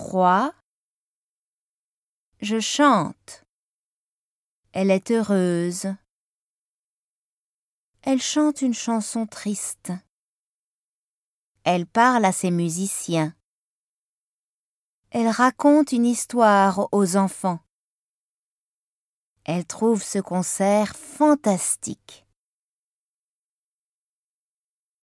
3. Je chante. Elle est heureuse. Elle chante une chanson triste. Elle parle à ses musiciens. Elle raconte une histoire aux enfants. Elle trouve ce concert fantastique.